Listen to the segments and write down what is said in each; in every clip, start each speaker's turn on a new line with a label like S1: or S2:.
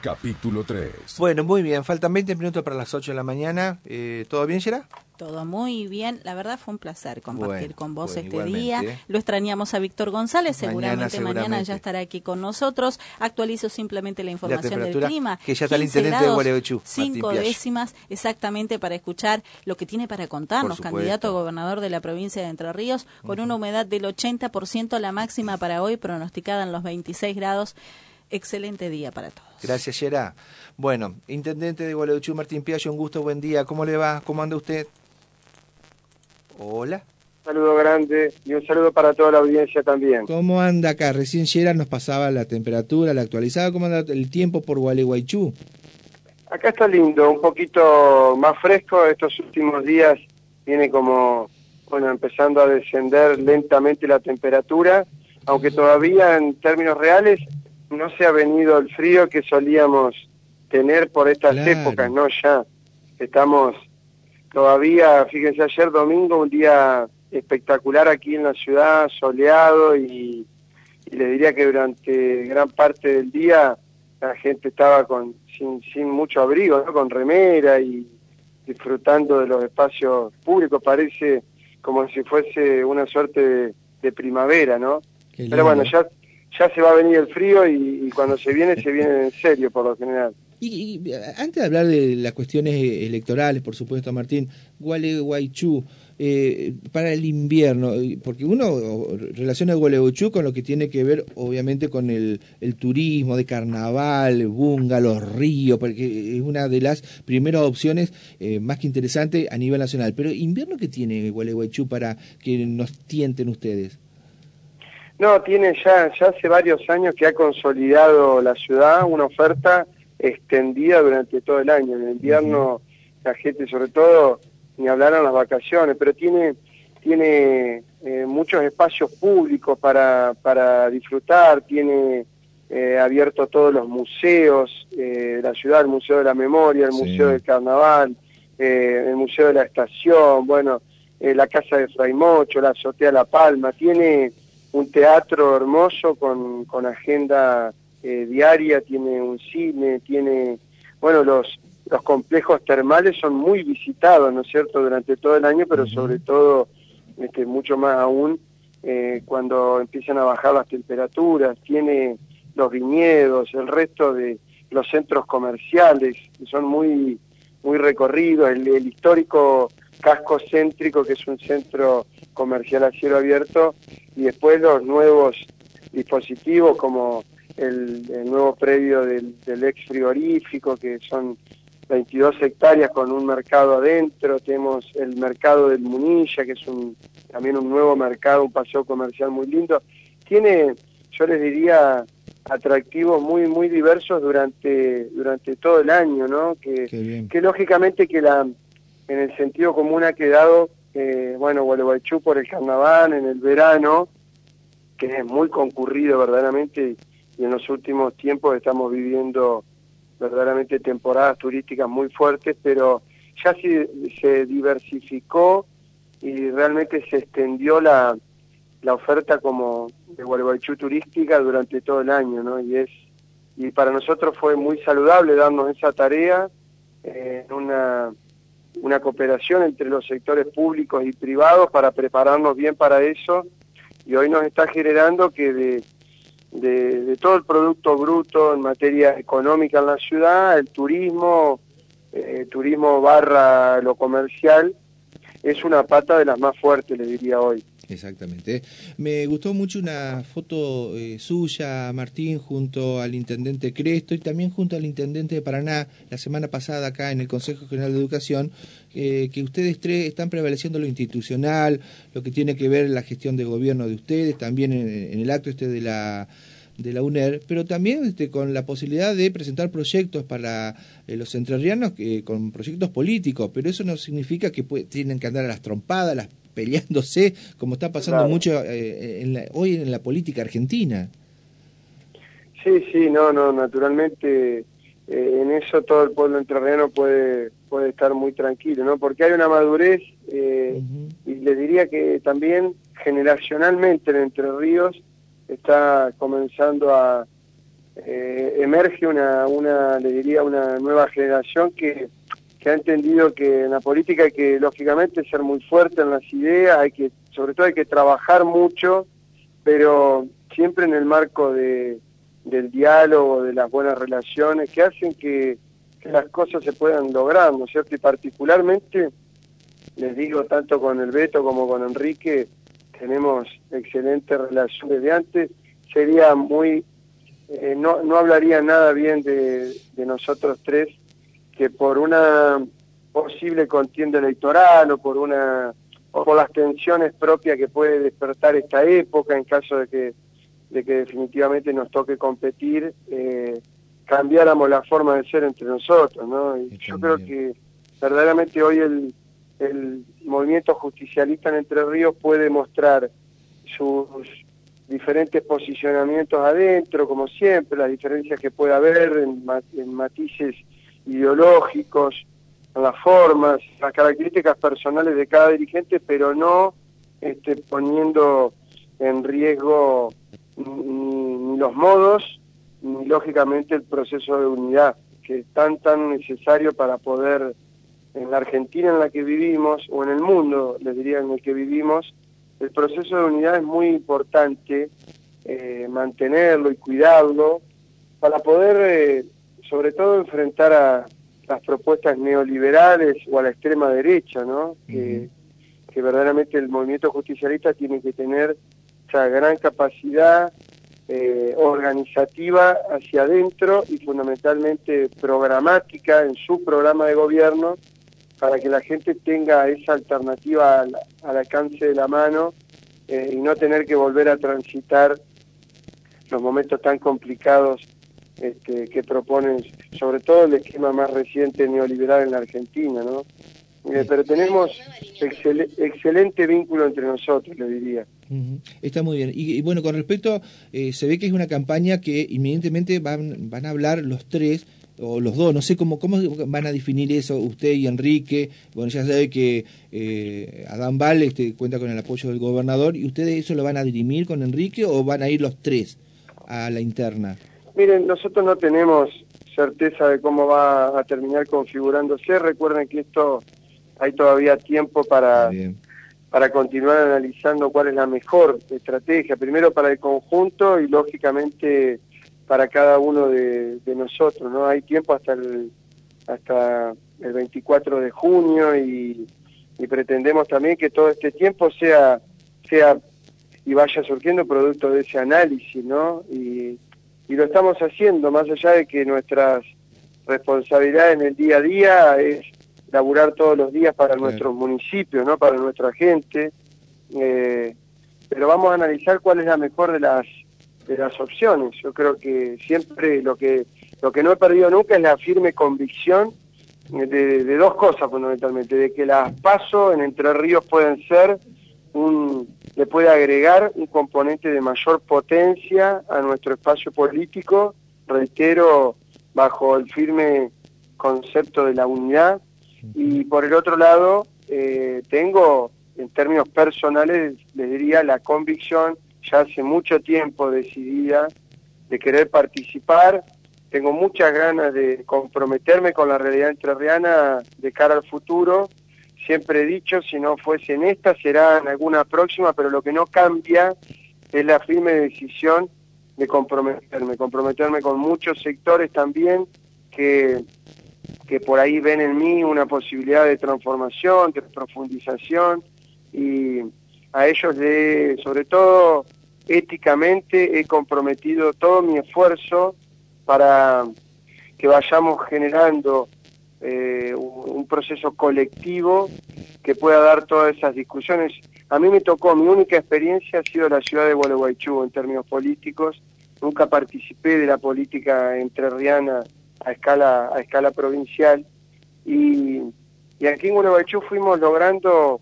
S1: Capítulo 3.
S2: Bueno, muy bien, faltan 20 minutos para las 8 de la mañana. Eh, ¿Todo bien, Gera?
S3: Todo muy bien. La verdad fue un placer compartir
S2: Bueno,
S3: con vos
S2: bueno,
S3: este día. Lo extrañamos a Víctor González.
S2: Mañana,
S3: Seguramente mañana, ya estará aquí con nosotros. Actualizo simplemente la información del clima.
S2: que ya está el
S3: 15
S2: intendente de
S3: Cinco décimas exactamente para escuchar lo que tiene para contarnos. Candidato a gobernador de la provincia de Entre Ríos con una humedad del 80%, la máxima para hoy pronosticada en los 26 grados. Excelente día para todos.
S2: Gracias, Gera. Bueno, intendente de Gualeguaychú, Martín Piaggio, un gusto, buen día. ¿Cómo le va? ¿Cómo anda usted? Hola.
S4: saludo grande y un saludo para toda la audiencia también.
S2: ¿Cómo anda acá? Recién Gera nos pasaba la temperatura, la actualizada. ¿Cómo anda el tiempo por Gualeguaychú?
S4: Acá está lindo, un poquito más fresco, estos últimos días viene como, bueno, empezando a descender lentamente la temperatura, aunque todavía en términos reales no se ha venido el frío que solíamos tener por estas
S2: Claro.
S4: épocas, ¿no? Ya estamos todavía, fíjense, ayer domingo, un día espectacular aquí en la ciudad, soleado y, y le diría que durante gran parte del día la gente estaba con sin, sin mucho abrigo, ¿no? con remera y disfrutando de los espacios públicos, parece como si fuese una suerte de, de primavera, ¿no? Pero bueno, ya, ya se va a venir el frío y, cuando se viene, se viene en serio por lo general.
S2: Y, y, antes de hablar de las cuestiones eh, electorales, por supuesto, Martín, Gualeguaychú, eh, para el invierno, eh, porque uno relaciona Gualeguaychú con lo que tiene que ver, obviamente, con el, turismo de carnaval, bungalows, ríos, porque es una de las primeras opciones eh, más que interesante a nivel nacional. Pero, ¿invierno qué tiene Gualeguaychú para que nos tienten ustedes?
S4: No, tiene ya, ya hace varios años que ha consolidado la ciudad una oferta extendida durante todo el año. En el invierno la gente, sobre todo, ni hablar en las vacaciones, pero tiene, tiene eh, muchos espacios públicos para, para disfrutar, tiene eh, abierto todos los museos eh, de la ciudad, el Museo de la Memoria, el
S2: Sí.
S4: Museo del Carnaval, eh, el Museo de la Estación, bueno, eh, la Casa de Fray Mocho, la Azotea La Palma, tiene un teatro hermoso con, con agenda eh, diaria, tiene un cine, tiene, bueno, los, los complejos termales son muy visitados, ¿no es cierto?, durante todo el año, pero sobre todo, este, mucho más aún, eh, cuando empiezan a bajar las temperaturas, tiene los viñedos, el resto de los centros comerciales, que son muy, muy recorridos, el, el histórico casco céntrico, que es un centro comercial a cielo abierto, y después los nuevos dispositivos como el, el nuevo predio del, del ex frigorífico, que son 22 hectáreas con un mercado adentro, tenemos el mercado del Munilla, que es un, también un nuevo mercado, un paseo comercial muy lindo. Tiene, yo les diría, atractivos muy muy diversos durante durante todo el año, ¿no? Que, que lógicamente que la en el sentido común ha quedado, eh, bueno, Gualeguaychú por el carnaval, en el verano, que es muy concurrido verdaderamente, y en los últimos tiempos estamos viviendo verdaderamente temporadas turísticas muy fuertes, pero ya se, se diversificó y realmente se extendió la, la oferta como de Gualeguaychú turística durante todo el año, ¿no? Y es y para nosotros fue muy saludable darnos esa tarea eh, en una una cooperación entre los sectores públicos y privados para prepararnos bien para eso y hoy nos está generando que de, de, todo el producto bruto en materia económica en la ciudad, el turismo, eh, turismo barra lo comercial, es una pata de las más fuertes, le diría hoy.
S2: Exactamente. Me gustó mucho una foto eh, suya, Martín, junto al intendente Cresto y también junto al intendente de Paraná la semana pasada acá en el Consejo General de Educación, eh, que ustedes tres están prevaleciendo lo institucional, lo que tiene que ver la gestión de gobierno de ustedes, también en, en el acto este de la de la UNER, pero también este, con la posibilidad de presentar proyectos para eh, los entrerrianos, eh, con proyectos políticos, pero eso no significa que tienen que andar a las trompadas, las peleándose, como está pasando
S4: Claro.
S2: mucho eh, en la- hoy en la política argentina.
S4: Sí, sí, no, no, naturalmente eh, en eso todo el pueblo entrerriano puede, puede estar muy tranquilo, ¿no? Porque hay una madurez eh, y le diría que también generacionalmente en Entre Ríos está comenzando a, eh, emerge una, una, le diría, una nueva generación que, que ha entendido que en la política hay que, lógicamente, ser muy fuerte en las ideas, hay que, sobre todo hay que trabajar mucho, pero siempre en el marco de, del diálogo, de las buenas relaciones, que hacen que, las cosas se puedan lograr, ¿no es cierto? Y particularmente, les digo, tanto con el Beto como con Enrique, tenemos excelentes relaciones de antes, sería muy, eh, no, no hablaría nada bien de nosotros tres, que por una posible contienda electoral o por una o por las tensiones propias que puede despertar esta época en caso de que de que definitivamente nos toque competir, eh, cambiáramos la forma de ser entre nosotros, ¿no? Y yo creo que verdaderamente hoy el, el movimiento justicialista en Entre Ríos puede mostrar sus diferentes posicionamientos adentro, como siempre, las diferencias que puede haber en, en matices ideológicos, en las formas, las características personales de cada dirigente, pero no este, poniendo en riesgo ni, los modos, ni lógicamente el proceso de unidad, que es tan, tan necesario para poder, en la Argentina en la que vivimos, o en el mundo, les diría, en el que vivimos, el proceso de unidad es muy importante eh, mantenerlo y cuidarlo para poder, eh, sobre todo, enfrentar a las propuestas neoliberales o a la extrema derecha, ¿no? que, que verdaderamente el movimiento justicialista tiene que tener gran capacidad eh, organizativa hacia adentro y fundamentalmente programática en su programa de gobierno para que la gente tenga esa alternativa al, alcance de la mano eh, y no tener que volver a transitar los momentos tan complicados este, que proponen, sobre todo el esquema más reciente neoliberal en la Argentina, ¿no? Eh, pero tenemos excelente vínculo entre nosotros, le diría.
S2: Está muy bien. Y, bueno, con respecto, eh, se ve que es una campaña que inmediatamente van, van a hablar los tres o los dos, no sé cómo, cómo van a definir eso usted y Enrique. Bueno, ya sabe que eh, Adán Val este, cuenta con el apoyo del gobernador. ¿Y ustedes eso lo van a dirimir con Enrique o van a ir los tres a la interna?
S4: Miren, nosotros no tenemos certeza de cómo va a terminar configurándose. Recuerden que esto hay todavía tiempo para, para continuar analizando cuál es la mejor estrategia, primero para el conjunto y lógicamente para cada uno de, nosotros, ¿no? Hay tiempo hasta el, hasta el 24 de junio y, pretendemos también que todo este tiempo sea, sea y vaya surgiendo producto de ese análisis, ¿no? Y, y lo estamos haciendo, más allá de que nuestras responsabilidades en el día a día es laburar todos los días para nuestros municipios, ¿no? para nuestra gente, eh, pero vamos a analizar cuál es la mejor de las de las opciones. Yo creo que siempre lo que lo que no he perdido nunca es la firme convicción de, dos cosas fundamentalmente, de que las pasos en Entre Ríos pueden ser un le puede agregar un componente de mayor potencia a nuestro espacio político, reitero, bajo el firme concepto de la unidad, y por el otro lado, eh, tengo, en términos personales, les diría la convicción, ya hace mucho tiempo decidida, de querer participar. Tengo muchas ganas de comprometerme con la realidad entrerriana de cara al futuro. Siempre he dicho, si no fuese en esta, será en alguna próxima, pero lo que no cambia es la firme decisión de comprometerme, comprometerme con muchos sectores también que que por ahí ven en mí una posibilidad de transformación, de profundización y a ellos de, sobre todo éticamente he comprometido todo mi esfuerzo para que vayamos generando eh, un, proceso colectivo que pueda dar todas esas discusiones. A mí me tocó, mi única experiencia ha sido la ciudad de Gualeguaychú en términos políticos, nunca participé de la política entrerriana a escala, a escala provincial. Y, y aquí en Gualeguaychú fuimos logrando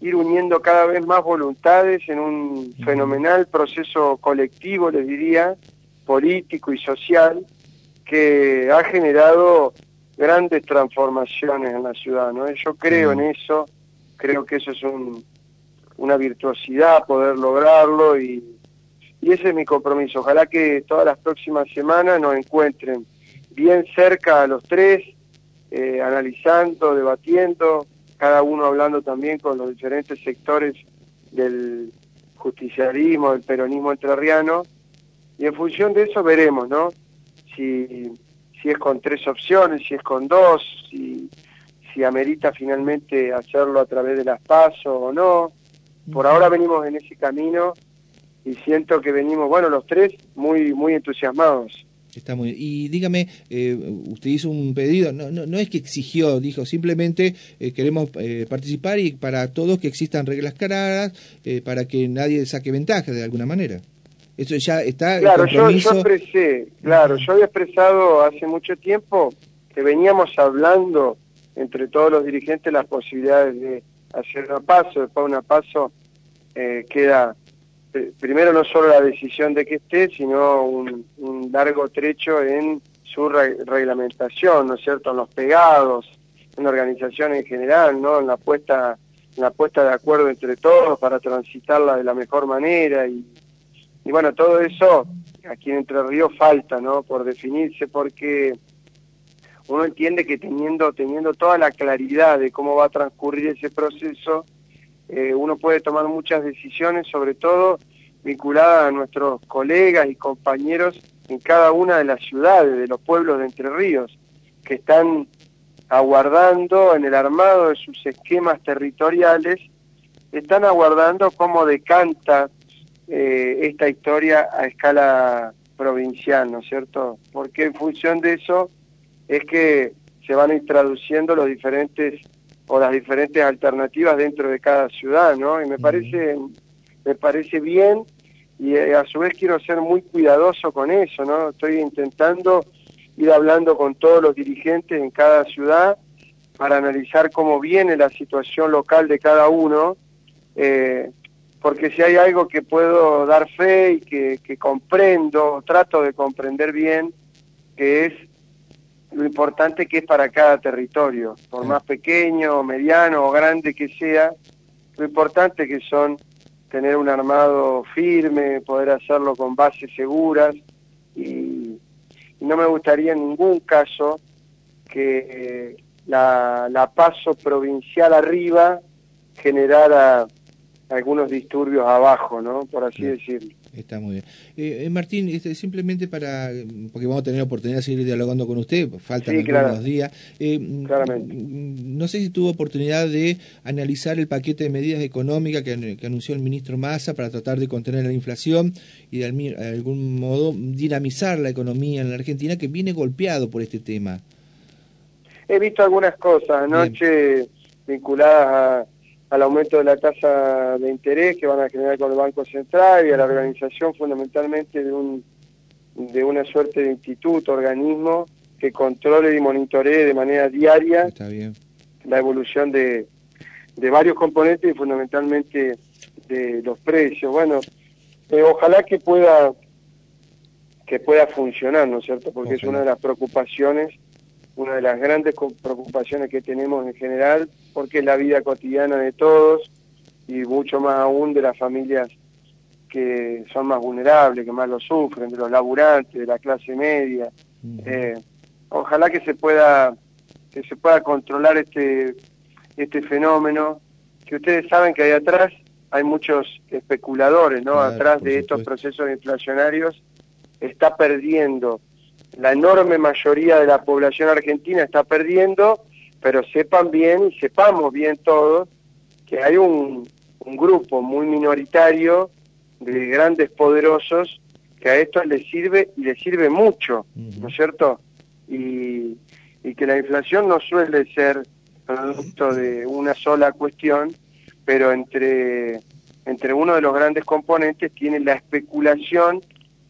S4: ir uniendo cada vez más voluntades en un fenomenal proceso colectivo, les diría, político y social, que ha generado grandes transformaciones en la ciudad. ¿no? Yo creo en eso, creo que eso es un, una virtuosidad poder lograrlo y, y ese es mi compromiso. Ojalá que todas las próximas semanas nos encuentren bien cerca a los tres, eh, analizando, debatiendo, cada uno hablando también con los diferentes sectores del justicialismo, del peronismo entrerriano, y en función de eso veremos, ¿no? Si, si es con tres opciones, si es con dos, si, si amerita finalmente hacerlo a través de las pasos o no. Por ahora venimos en ese camino y siento que venimos, bueno, los tres muy, muy entusiasmados.
S2: Está muy Y dígame, eh, usted hizo un pedido, no, no, no es que exigió, dijo, simplemente eh, queremos eh, participar y para todos que existan reglas claras, para que nadie saque ventaja de alguna manera. Eso ya está.
S4: Claro, yo, yo expresé, claro, yo había expresado hace mucho tiempo que veníamos hablando entre todos los dirigentes las posibilidades de hacer un paso, después una paso queda primero no solo la decisión de que esté, sino un, largo trecho en su reglamentación, ¿no es cierto?, en los pegados, en la organización en general, ¿no?, en la puesta, en la puesta de acuerdo entre todos para transitarla de la mejor manera y, y bueno, todo eso aquí en Entre Ríos falta, ¿no?, por definirse porque uno entiende que teniendo, teniendo toda la claridad de cómo va a transcurrir ese proceso, eh, uno puede tomar muchas decisiones, sobre todo vinculadas a nuestros colegas y compañeros en cada una de las ciudades, de los pueblos de Entre Ríos, que están aguardando en el armado de sus esquemas territoriales, están aguardando cómo decanta eh, esta historia a escala provincial, ¿no es cierto? Porque en función de eso es que se van a ir traduciendo los diferentes o las diferentes alternativas dentro de cada ciudad, ¿no? Y me parece, me parece bien y eh, a su vez quiero ser muy cuidadoso con eso, ¿no? Estoy intentando ir hablando con todos los dirigentes en cada ciudad para analizar cómo viene la situación local de cada uno, eh, porque si hay algo que puedo dar fe y que, que comprendo, trato de comprender bien, que es lo importante que es para cada territorio, por más pequeño, mediano o grande que sea, lo importante que son tener un armado firme, poder hacerlo con bases seguras y, no me gustaría en ningún caso que la, la paso provincial arriba generara algunos disturbios abajo, ¿no? Por así decirlo.
S2: Está muy bien. Eh, eh, Martín, este, simplemente para, porque vamos a tener la oportunidad de seguir dialogando con usted, faltan algunos días. Eh, mm, no sé si tuvo oportunidad de analizar el paquete de medidas económicas que, anunció el ministro Massa para tratar de contener la inflación y de, algún modo dinamizar la economía en la Argentina que viene golpeado por este tema.
S4: He visto algunas cosas anoche vinculadas a al aumento de la tasa de interés que van a generar con el Banco Central y a la organización fundamentalmente de, un, de una suerte de instituto, organismo que controle y monitoree de manera diaria la evolución de, de varios componentes y fundamentalmente de los precios. Bueno, eh, ojalá que pueda que pueda funcionar, ¿no es cierto? Porque es una de las preocupaciones una de las grandes preocupaciones que tenemos en general, porque es la vida cotidiana de todos y mucho más aún de las familias que son más vulnerables, que más lo sufren, de los laburantes, de la clase media. Eh, ojalá que se pueda que se pueda controlar este este fenómeno, que ustedes saben que ahí atrás hay muchos especuladores, ¿no? atrás de estos procesos inflacionarios está perdiendo la enorme mayoría de la población argentina está perdiendo, pero sepan bien y sepamos bien todos que hay un, grupo muy minoritario de grandes poderosos que a esto les sirve y les sirve mucho, ¿no es cierto? Y, y que la inflación no suele ser producto de una sola cuestión, pero entre, entre uno de los grandes componentes tiene la especulación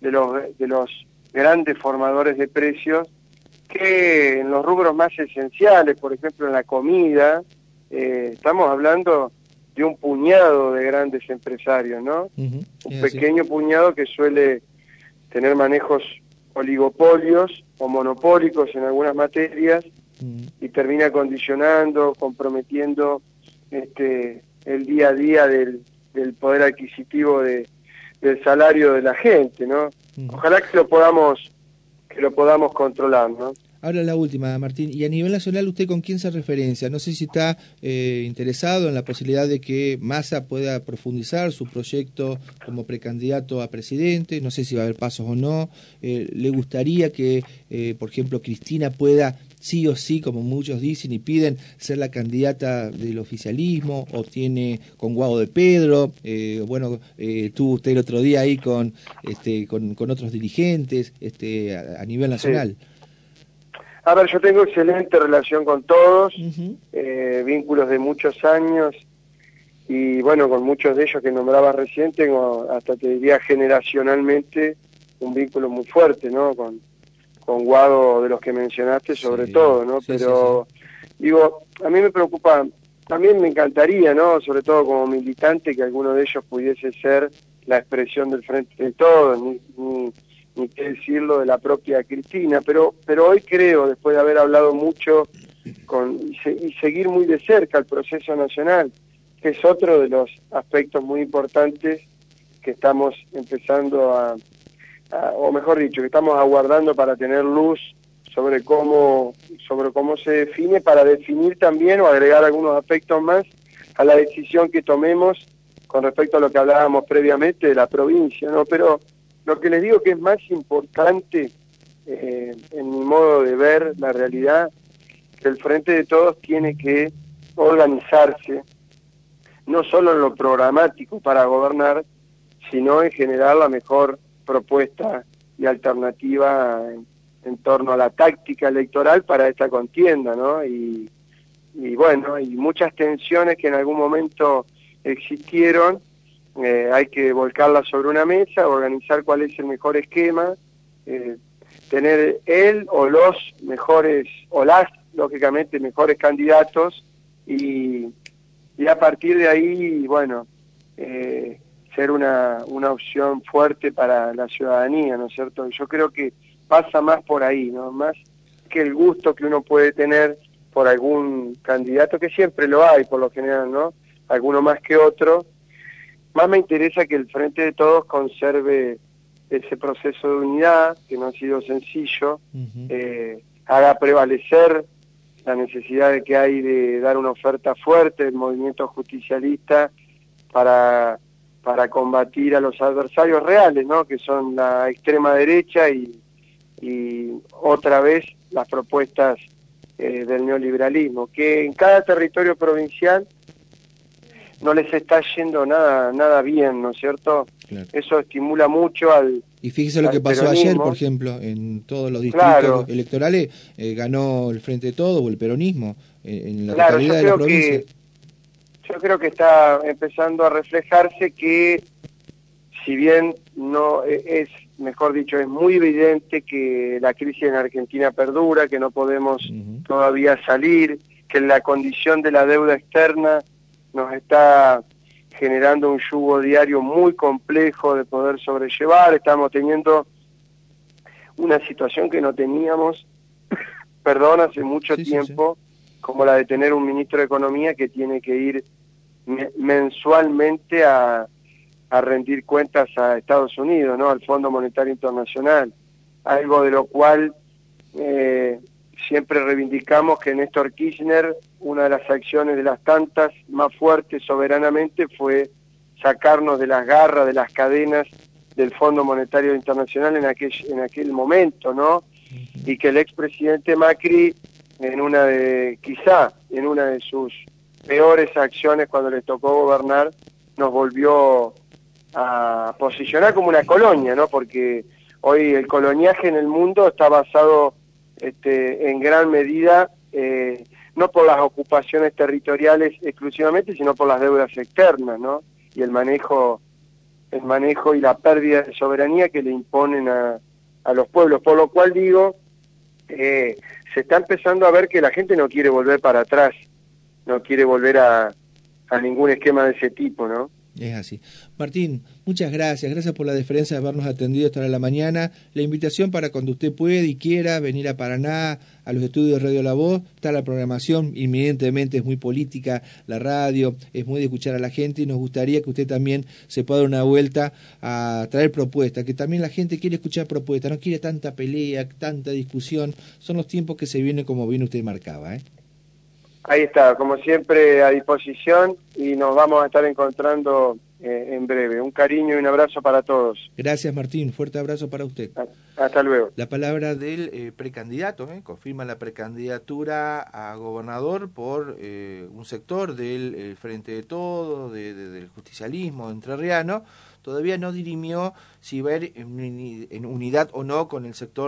S4: de los, de los grandes formadores de precios que en los rubros más esenciales, por ejemplo en la comida, eh, estamos hablando de un puñado de grandes empresarios, ¿no? Un pequeño puñado que suele tener manejos oligopolios o monopólicos en algunas materias y termina condicionando, comprometiendo este, el día a día del, del poder adquisitivo de, del salario de la gente, ¿no? Ojalá que lo podamos que lo podamos controlar, ¿no?
S2: Ahora la última, Martín. Y a nivel nacional, ¿usted con quién se referencia? No sé si está eh, interesado en la posibilidad de que Massa pueda profundizar su proyecto como precandidato a presidente. No sé si va a haber pasos o no. Eh, ¿Le gustaría que, eh, por ejemplo, Cristina pueda sí o sí, como muchos dicen y piden, ser la candidata del oficialismo, o tiene con Guado de Pedro, bueno, tuvo usted el otro día ahí con, este, con, otros dirigentes este, a, nivel nacional.
S4: A ver, yo tengo excelente relación con todos, eh, vínculos de muchos años y bueno, con muchos de ellos que nombraba recién tengo hasta te diría generacionalmente un vínculo muy fuerte, ¿no? Con, con Guado de los que mencionaste sobre todo, ¿no? Pero digo, a mí me preocupa, también me encantaría, ¿no? Sobre todo como militante que alguno de ellos pudiese ser la expresión del frente de todos, ni, ni qué decirlo de la propia Cristina, pero, pero hoy creo, después de haber hablado mucho con, y, seguir muy de cerca el proceso nacional, que es otro de los aspectos muy importantes que estamos empezando a, o mejor dicho, que estamos aguardando para tener luz sobre cómo, sobre cómo se define, para definir también o agregar algunos aspectos más a la decisión que tomemos con respecto a lo que hablábamos previamente de la provincia, ¿no? Pero lo que les digo que es más importante eh, en mi modo de ver la realidad, que el Frente de Todos tiene que organizarse, no solo en lo programático para gobernar, sino en generar la mejor propuesta y alternativa en, torno a la táctica electoral para esta contienda, ¿no? Y, y bueno, hay muchas tensiones que en algún momento existieron eh, hay que volcarla sobre una mesa, organizar cuál es el mejor esquema, eh, tener él o los mejores, o las, lógicamente, mejores candidatos y, y a partir de ahí, bueno, eh, ser una, una opción fuerte para la ciudadanía, ¿no es cierto? Yo creo que pasa más por ahí, ¿no? Más que el gusto que uno puede tener por algún candidato, que siempre lo hay por lo general, ¿no? Alguno más que otro, más me interesa que el Frente de Todos conserve ese proceso de unidad, que no ha sido sencillo, eh, haga prevalecer la necesidad de que hay de dar una oferta fuerte del movimiento justicialista para, para combatir a los adversarios reales, ¿no? que son la extrema derecha y, y otra vez las propuestas eh, del neoliberalismo, que en cada territorio provincial no les está yendo nada nada bien, ¿no es cierto? Eso estimula mucho al
S2: Y fíjese lo que pasó ayer, por ejemplo, en todos los distritos electorales eh, ganó el Frente de Todo o el peronismo eh, en la totalidad de la provincia.
S4: Yo creo que está empezando a reflejarse que si bien no e, es mejor dicho, es muy evidente que la crisis en Argentina perdura, que no podemos todavía salir, que la condición de la deuda externa nos está generando un yugo diario muy complejo de poder sobrellevar, estamos teniendo una situación que no teníamos, perdón, hace mucho tiempo, como la de tener un ministro de Economía que tiene que ir mensualmente a, a rendir cuentas a Estados Unidos, ¿no? al Fondo Monetario Internacional, algo de lo cual eh, siempre reivindicamos que Néstor Kirchner, una de las acciones de las tantas más fuertes soberanamente fue sacarnos de las garras, de las cadenas del Fondo Monetario Internacional en aquel, en aquel momento, ¿no? Y que el expresidente Macri, en una de, quizá, en una de sus peores acciones cuando le tocó gobernar, nos volvió a posicionar como una colonia, ¿no? Porque hoy el coloniaje en el mundo está basado este, en gran medida, eh, no por las ocupaciones territoriales exclusivamente, sino por las deudas externas, ¿no? Y el manejo, el manejo y la pérdida de soberanía que le imponen a, a los pueblos. Por lo cual digo, eh, se está empezando a ver que la gente no quiere volver para atrás, no quiere volver a, ningún esquema de ese tipo, ¿no?
S2: Es así. Martín, muchas gracias. Gracias por la deferencia de habernos atendido hasta la mañana. La invitación para cuando usted pueda y quiera venir a Paraná, a los estudios de Radio La Voz, está la programación, inmediatamente es muy política la radio, es muy de escuchar a la gente y nos gustaría que usted también se pueda dar una vuelta a traer propuestas, que también la gente quiere escuchar propuestas, no quiere tanta pelea, tanta discusión. Son los tiempos que se vienen como bien usted marcaba. ¿eh?
S4: Ahí está, como siempre a disposición y nos vamos a estar encontrando eh, en breve. Un cariño y un abrazo para todos.
S2: Gracias Martín, fuerte abrazo para usted.
S4: Hasta luego.
S2: La palabra del eh, precandidato, ¿eh? confirma la precandidatura a gobernador por un sector del Frente de Todo, del justicialismo entrerriano. Todavía no dirimió si a ir en unidad o no con el sector